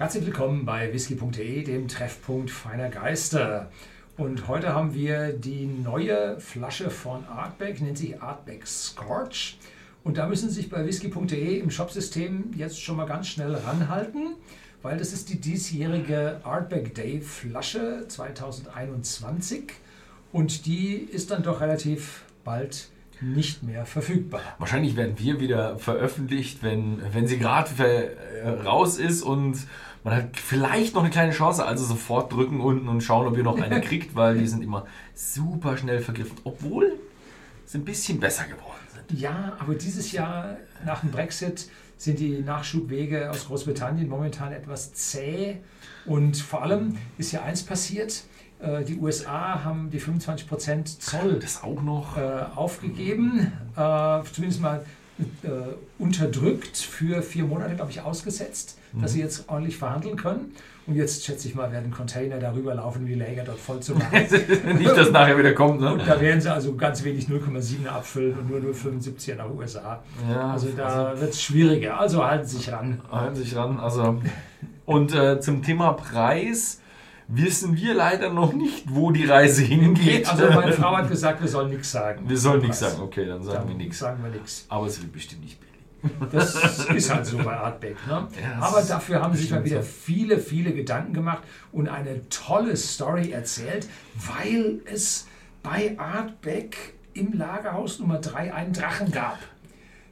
Herzlich willkommen bei whisky.de, dem Treffpunkt feiner Geister. Und heute haben wir die neue Flasche von Artback, nennt sich Artback Scorch. Und da müssen Sie sich bei whisky.de im Shopsystem jetzt schon mal ganz schnell ranhalten, weil das ist die diesjährige Artback Day Flasche 2021 und die ist dann doch relativ bald nicht mehr verfügbar. Wahrscheinlich werden wir wieder veröffentlicht, wenn, wenn sie gerade äh, raus ist und man hat vielleicht noch eine kleine Chance, also sofort drücken unten und schauen, ob ihr noch eine kriegt, weil die sind immer super schnell vergriffen, obwohl sie ein bisschen besser geworden sind. Ja, aber dieses Jahr nach dem Brexit sind die Nachschubwege aus Großbritannien momentan etwas zäh. Und vor allem ist ja eins passiert, äh, die USA haben die 25% Zoll das auch noch? äh, aufgegeben, äh, zumindest mal äh, unterdrückt für vier Monate, glaube ich, ausgesetzt, mhm. dass sie jetzt ordentlich verhandeln können. Und jetzt schätze ich mal, werden Container darüber laufen, um die Lager dort voll zu machen. Nicht, dass nachher wieder kommt, ne? Und da werden sie also ganz wenig 0,7 abfüllen und nur 0,75 nach USA. Ja, also da also, wird es schwieriger. Also halten Sie sich ran. Halten Sie sich ran. Also. Und äh, zum Thema Preis wissen wir leider noch nicht, wo die Reise hingeht. Also meine Frau hat gesagt, wir sollen nichts sagen. Wir sollen nichts sagen, okay, dann sagen dann wir nichts. Sagen wir nichts. Aber es wird bestimmt nicht billig. Das ist halt so bei Artback. Ne? Ja, Aber dafür haben sich mal wieder viele, viele Gedanken gemacht und eine tolle Story erzählt, weil es bei Artback im Lagerhaus Nummer 3 einen Drachen gab.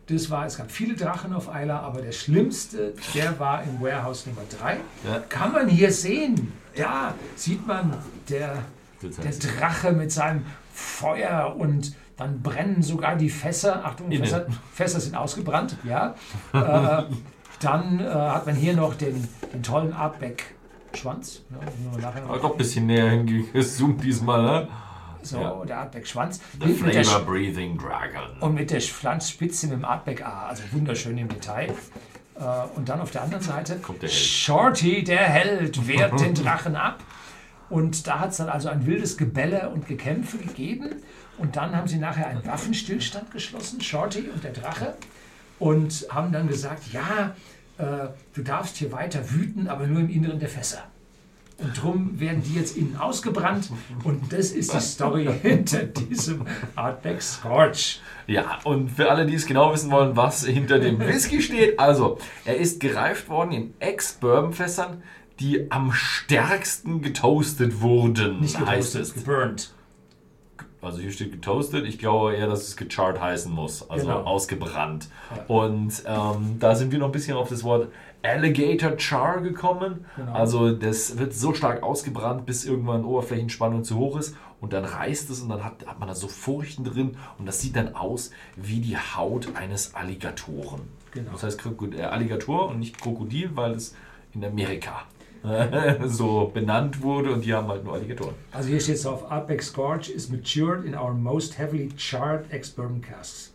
Das war, es gab viele Drachen auf Eiler, aber der schlimmste, der war im Warehouse Nummer 3. Ja. Kann man hier sehen. Da sieht man der, der Drache mit seinem Feuer und dann brennen sogar die Fässer. Achtung, Fässer, Fässer, sind ausgebrannt, ja. äh, dann äh, hat man hier noch den, den tollen Artback-Schwanz. Ja, doch ein bisschen näher hingezoomt diesmal, ne? So, ja. der Artback-Schwanz. The Flavor Breathing Dragon. Und mit der Pflanzspitze mit dem Artback-A, also wunderschön im Detail. Äh, und dann auf der anderen Seite der Shorty, der Held, wehrt den Drachen ab. Und da hat es dann also ein wildes Gebälle und Gekämpfe gegeben. Und dann haben sie nachher einen Waffenstillstand geschlossen, Shorty und der Drache. Und haben dann gesagt, ja, äh, du darfst hier weiter wüten, aber nur im Inneren der Fässer. Und darum werden die jetzt innen ausgebrannt. Und das ist die Story hinter diesem Artback Scorch. Ja, und für alle, die es genau wissen wollen, was hinter dem Whisky steht. Also, er ist gereift worden in Ex-Bourbon-Fässern, die am stärksten getoastet wurden. Nicht getoastet, geburnt. Also hier steht getoastet. Ich glaube eher, dass es gecharred heißen muss. Also genau. ausgebrannt. Ja. Und ähm, da sind wir noch ein bisschen auf das Wort Alligator Char gekommen. Genau. Also das wird so stark ausgebrannt, bis irgendwann Oberflächenspannung zu hoch ist und dann reißt es und dann hat, hat man da so Furchen drin und das sieht dann aus wie die Haut eines Alligatoren. Genau. Das heißt äh, Alligator und nicht Krokodil, weil es in Amerika so benannt wurde und die haben halt nur Alligatoren. Also hier steht es auf Apex Gorge is matured in our most heavily charred ex-bourbon casks.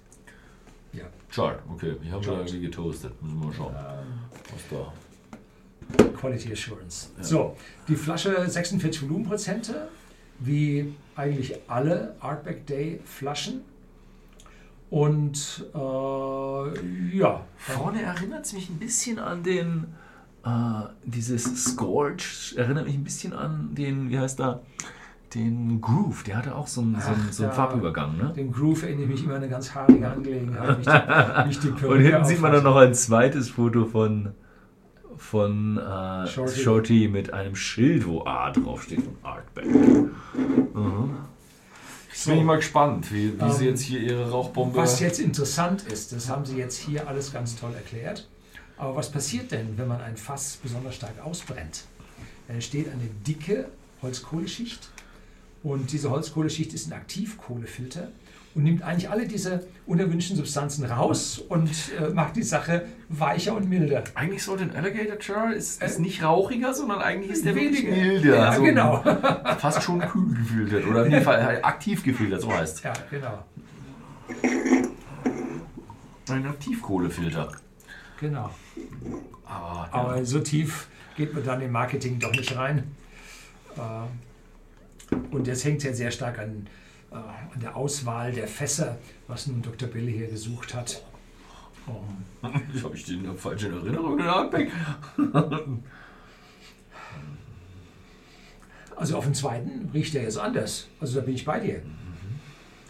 Ja. Chart, okay. Ich habe da irgendwie getoastet. Müssen wir mal schauen, ähm, da. Quality Assurance. Ja. So, die Flasche 46 Volumenprozente, wie eigentlich alle Artback Day Flaschen. Und äh, ja. Vorne erinnert es mich ein bisschen an den, äh, dieses Scorch, erinnert mich ein bisschen an den, wie heißt da? den Groove, der hatte auch so einen, so einen, so einen ja, Farbübergang. Ne? Den Groove erinnere ich mich immer an eine ganz haarige Angelegenheit. Nicht die, nicht die Und hinten sieht man dann noch ein zweites Foto von, von äh, Shorty. Shorty. mit einem Schild, wo A draufsteht und Artback. Mhm. Jetzt bin ich mal gespannt, wie, wie ähm, sie jetzt hier ihre Rauchbombe. Was jetzt interessant ist, das haben sie jetzt hier alles ganz toll erklärt. Aber was passiert denn, wenn man ein Fass besonders stark ausbrennt? Dann entsteht eine dicke Holzkohleschicht und diese Holzkohleschicht ist ein Aktivkohlefilter und nimmt eigentlich alle diese unerwünschten Substanzen raus und äh, macht die Sache weicher und milder. Eigentlich sollte ein Alligator Char ist, ist äh, nicht rauchiger, sondern eigentlich ist der weniger milder. Ja, so genau. fast schon kühl gefiltert oder in dem Fall halt aktiv gefiltert, so heißt es. Ja, genau. Ein Aktivkohlefilter. Genau. Aber, ja. Aber so tief geht man dann im Marketing doch nicht rein. Äh, und das hängt ja sehr stark an, an der Auswahl der Fässer, was nun Dr. Bille hier gesucht hat. Oh. Habe ich den falsch in Erinnerung, den. Also auf den zweiten riecht er jetzt anders. Also da bin ich bei dir.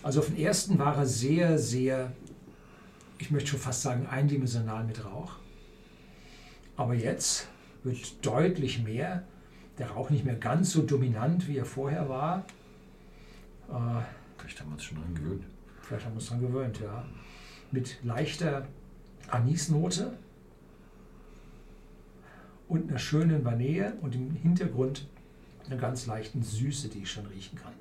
Also auf den ersten war er sehr, sehr, ich möchte schon fast sagen, eindimensional mit Rauch. Aber jetzt wird deutlich mehr. Der Rauch nicht mehr ganz so dominant, wie er vorher war. Äh, vielleicht haben wir uns schon dran gewöhnt. Vielleicht haben wir uns dran gewöhnt, ja. Mit leichter Anisnote und einer schönen Vanille und im Hintergrund einer ganz leichten Süße, die ich schon riechen kann.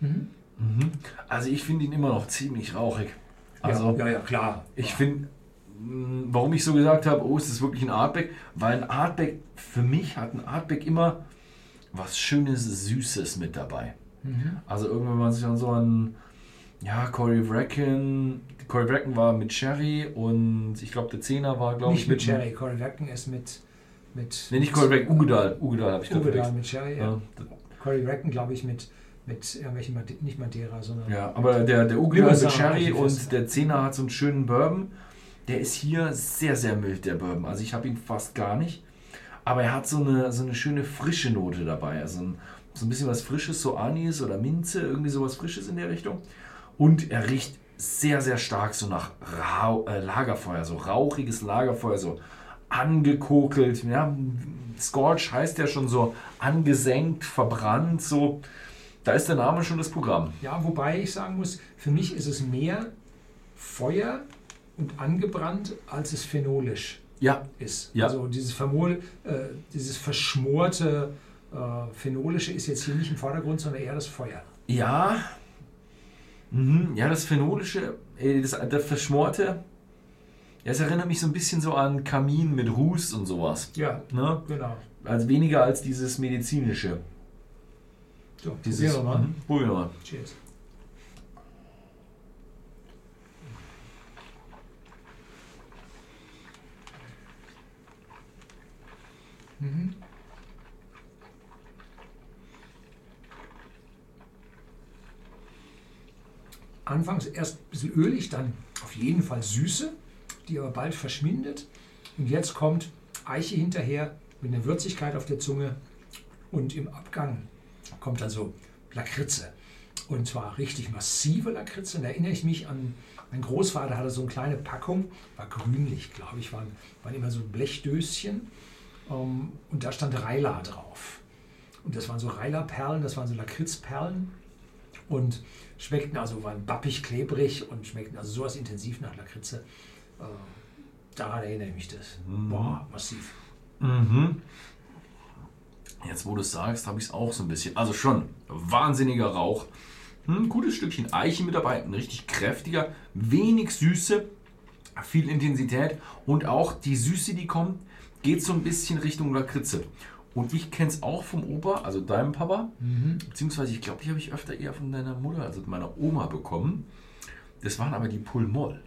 Mhm. Mhm. Also ich finde ihn immer noch ziemlich rauchig. Also ja, ja, ja klar. Ich finde, mm, warum ich so gesagt habe, oh, ist das wirklich ein Artback? Weil ein Artback, für mich hat ein Artback immer was Schönes, Süßes mit dabei. Mhm. Also irgendwann, wenn man sich an so an, ja, Corey Bracken, Corey Bracken war mit Cherry und ich glaube der Zehner war, glaube ich, mit, mit Cherry. Corey Bracken ist mit, mit. Nee, nicht Corey Bracken, Ugedal. Ugedal habe ich gerade Ugedal mit Cherry, ja. ja. Corey Bracken, glaube ich, mit mit irgendwelchen, nicht Madeira, sondern. Ja, aber der, der ist mit Sherry und der Zehner hat so einen schönen Bourbon. Der ist hier sehr, sehr mild, der Bourbon. Also ich habe ihn fast gar nicht. Aber er hat so eine, so eine schöne frische Note dabei. Also ein, so ein bisschen was Frisches, so Anis oder Minze, irgendwie sowas Frisches in der Richtung. Und er riecht sehr, sehr stark so nach Rau äh, Lagerfeuer, so rauchiges Lagerfeuer, so angekokelt. Ja, Scorch heißt ja schon so angesenkt, verbrannt, so da ist der Name schon das Programm. Ja, wobei ich sagen muss, für mich ist es mehr Feuer und angebrannt, als es phenolisch ja. ist. Ja. Also dieses Vermol, äh, dieses verschmorte äh, Phenolische ist jetzt hier nicht im Vordergrund, sondern eher das Feuer. Ja. Mhm. Ja, das Phenolische, äh, das, das Verschmorte, ja, es erinnert mich so ein bisschen so an Kamin mit Ruß und sowas. Ja, ne? genau. Also weniger als dieses medizinische. So, Dieses, probieren wir mal. Mhm. Probieren wir mal. Cheers. Anfangs erst ein bisschen ölig, dann auf jeden Fall Süße, die aber bald verschwindet. Und jetzt kommt Eiche hinterher mit einer Würzigkeit auf der Zunge und im Abgang kommt dann so Lakritze. Und zwar richtig massive Lakritze. Und da erinnere ich mich an, mein Großvater hatte so eine kleine Packung, war grünlich, glaube ich, waren, waren immer so Blechdöschen. Ähm, und da stand Reila drauf. Und das waren so Reila-Perlen, das waren so Lakritzperlen. Und schmeckten also, waren bappig, klebrig und schmeckten also sowas intensiv nach Lakritze. Äh, daran erinnere ich mich das. Mhm. Boah, massiv. Mhm. Jetzt, wo du es sagst, habe ich es auch so ein bisschen. Also schon wahnsinniger Rauch. Ein hm, gutes Stückchen Eiche mit dabei, ein richtig kräftiger, wenig Süße, viel Intensität und auch die Süße, die kommt, geht so ein bisschen Richtung Lakritze. Und ich kenne es auch vom Opa, also deinem Papa, mhm. beziehungsweise ich glaube, die habe ich öfter eher von deiner Mutter, also meiner Oma bekommen. Das waren aber die Pulmol.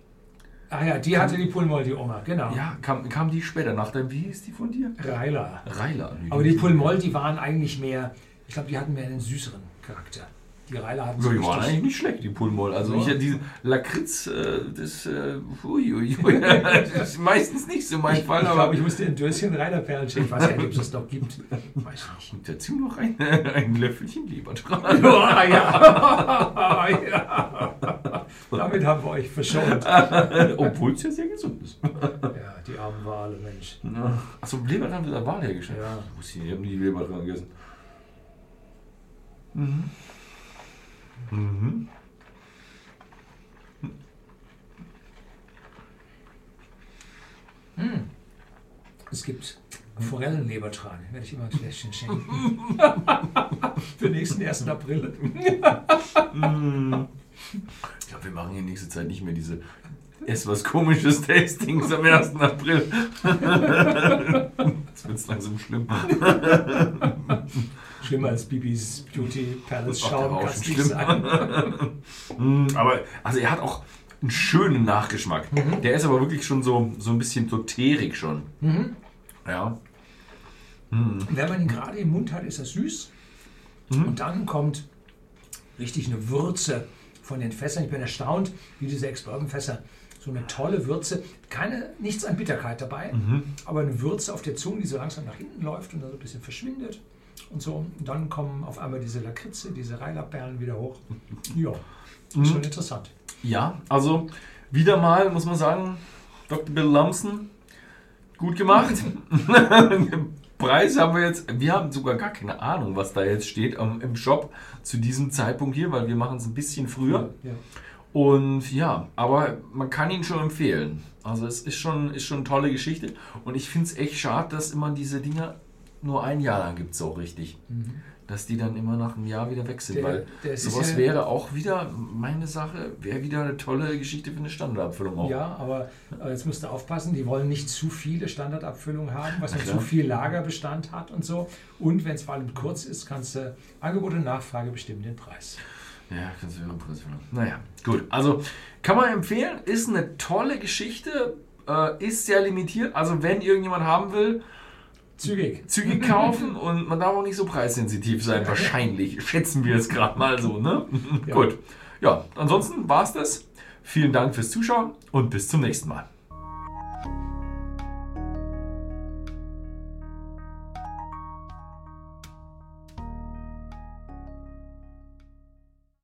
Ah ja, die kam, hatte die Pulmol, die Oma, genau. Ja, kam, kam die später nach dem, wie hieß die von dir? Reiler. Reiler. Aber die Pulmol, die waren eigentlich mehr, ich glaube, die hatten mehr einen süßeren Charakter. Die Reiler hatten so Die waren eigentlich nicht schlecht, die Pulmol. Also ja. ich diese Lakritz, äh, das, äh, ui, ui, ui, das ist meistens nicht so mein ich, Fall. Ich glaube, ich musste ein Döschen Reilerperlen schicken. Ich weiß ja nicht, ob es das noch gibt. Weiß nicht. Und dazu noch ein, ein Löffelchen Leber dran. Ja, ja. ja. Damit haben wir euch verschont. Obwohl es ja sehr gesund ist. ja, die armen Wale, Mensch. Achso, Leber haben wir da Wal hergestellt. Ja. Ich habe nie Leber dran gegessen. Mhm. Mhm. Hm. Es gibt Forellenlebertran. Werde ich immer ein Fläschchen schenken. Für nächsten 1. April. Mhm. Ich glaube, wir machen in nächster Zeit nicht mehr diese Ess was komisches Tastings am 1. April. Jetzt wird es langsam schlimm. Schlimmer als Bibis Beauty Palace schauen kann nicht sein. Mm, aber also er hat auch einen schönen Nachgeschmack. Mhm. Der ist aber wirklich schon so, so ein bisschen so teerig schon. Mhm. Ja. Mhm. Wenn man ihn gerade im Mund hat, ist er süß. Mhm. Und dann kommt richtig eine Würze von den Fässern. Ich bin erstaunt, wie diese Ex-Bourbon-Fässer so eine tolle Würze, keine, nichts an Bitterkeit dabei, mhm. aber eine Würze auf der Zunge, die so langsam nach hinten läuft und dann so ein bisschen verschwindet. Und so. Und dann kommen auf einmal diese Lakritze, diese Reilaperlen wieder hoch. Ja, mhm. schon interessant. Ja, also wieder mal, muss man sagen, Dr. Bill Lumsden, gut gemacht. Preis haben wir jetzt, wir haben sogar gar keine Ahnung, was da jetzt steht um, im Shop zu diesem Zeitpunkt hier, weil wir machen es ein bisschen früher. Ja. Und ja, aber man kann ihn schon empfehlen. Also es ist schon, ist schon eine tolle Geschichte. Und ich finde es echt schade, dass immer diese Dinger nur ein Jahr lang gibt, so richtig. Mhm. Dass die dann immer nach einem Jahr wieder weg sind. Der, weil der sowas ja, wäre auch wieder meine Sache, wäre wieder eine tolle Geschichte für eine Standardabfüllung auch. Ja, aber jetzt musst du aufpassen, die wollen nicht zu viele Standardabfüllungen haben, was zu viel Lagerbestand hat und so. Und wenn es vor allem kurz ist, kannst du Angebot und Nachfrage bestimmen den Preis. Ja, kannst du ja Preis Naja, gut. Also kann man empfehlen, ist eine tolle Geschichte, äh, ist sehr limitiert. Also wenn irgendjemand haben will, Zügig. Zügig kaufen und man darf auch nicht so preissensitiv sein, wahrscheinlich. Schätzen wir es gerade mal so, ne? Ja. Gut. Ja, ansonsten war es das. Vielen Dank fürs Zuschauen und bis zum nächsten Mal.